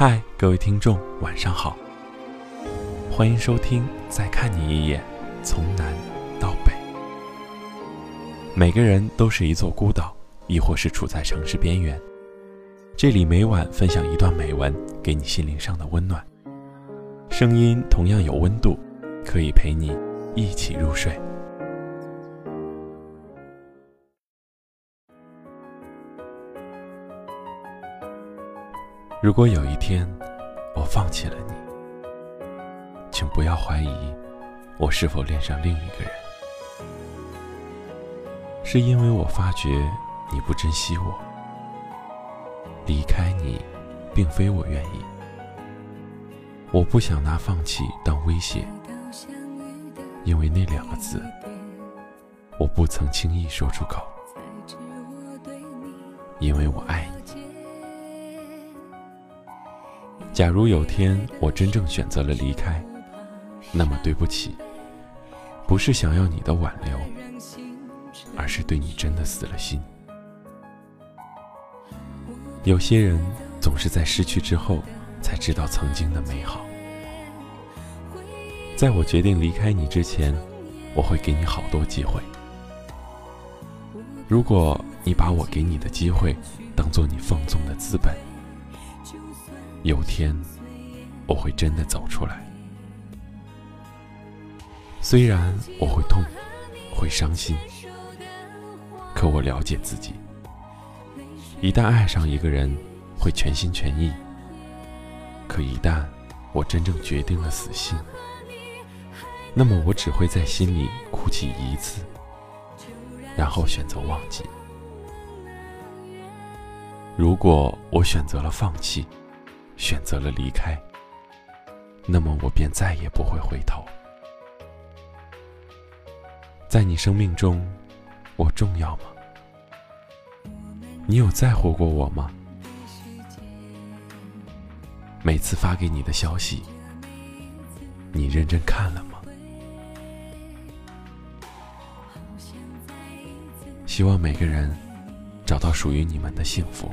嗨，各位听众，晚上好。欢迎收听《再看你一眼》，从南到北。每个人都是一座孤岛，亦或是处在城市边缘。这里每晚分享一段美文，给你心灵上的温暖。声音同样有温度，可以陪你一起入睡。如果有一天我放弃了你，请不要怀疑我是否恋上另一个人，是因为我发觉你不珍惜我，离开你并非我愿意，我不想拿放弃当威胁，因为那两个字我不曾轻易说出口，因为我爱。假如有天我真正选择了离开，那么对不起，不是想要你的挽留，而是对你真的死了心。有些人总是在失去之后才知道曾经的美好。在我决定离开你之前，我会给你好多机会。如果你把我给你的机会当做你放纵的资本。有天，我会真的走出来。虽然我会痛，会伤心，可我了解自己。一旦爱上一个人，会全心全意。可一旦我真正决定了死心，那么我只会在心里哭泣一次，然后选择忘记。如果我选择了放弃，选择了离开，那么我便再也不会回头。在你生命中，我重要吗？你有在乎过我吗？每次发给你的消息，你认真看了吗？希望每个人找到属于你们的幸福。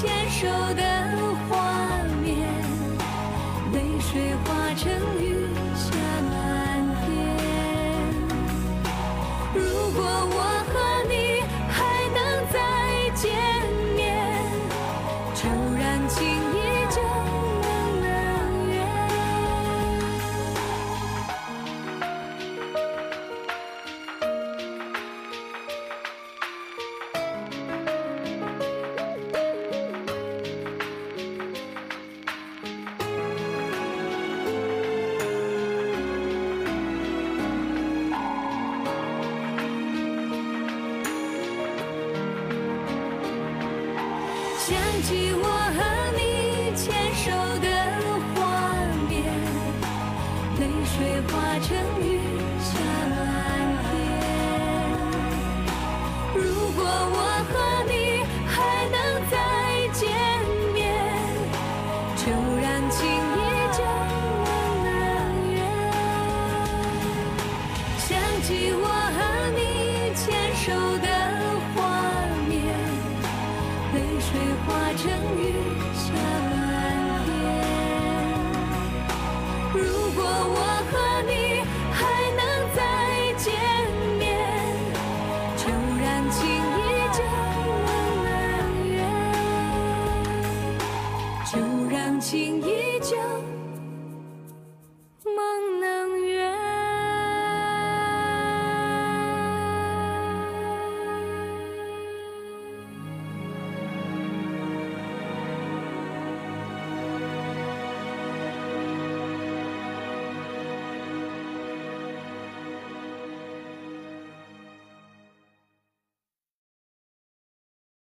牵手的画面，泪水化成雨下满想起我和你牵手的画面，泪水化成雨下满天。如果我和你还能再见面，就让情依旧永远。想起我和你牵手的。化成雨下满天如果我和你还能再见面就让情依旧就让情依旧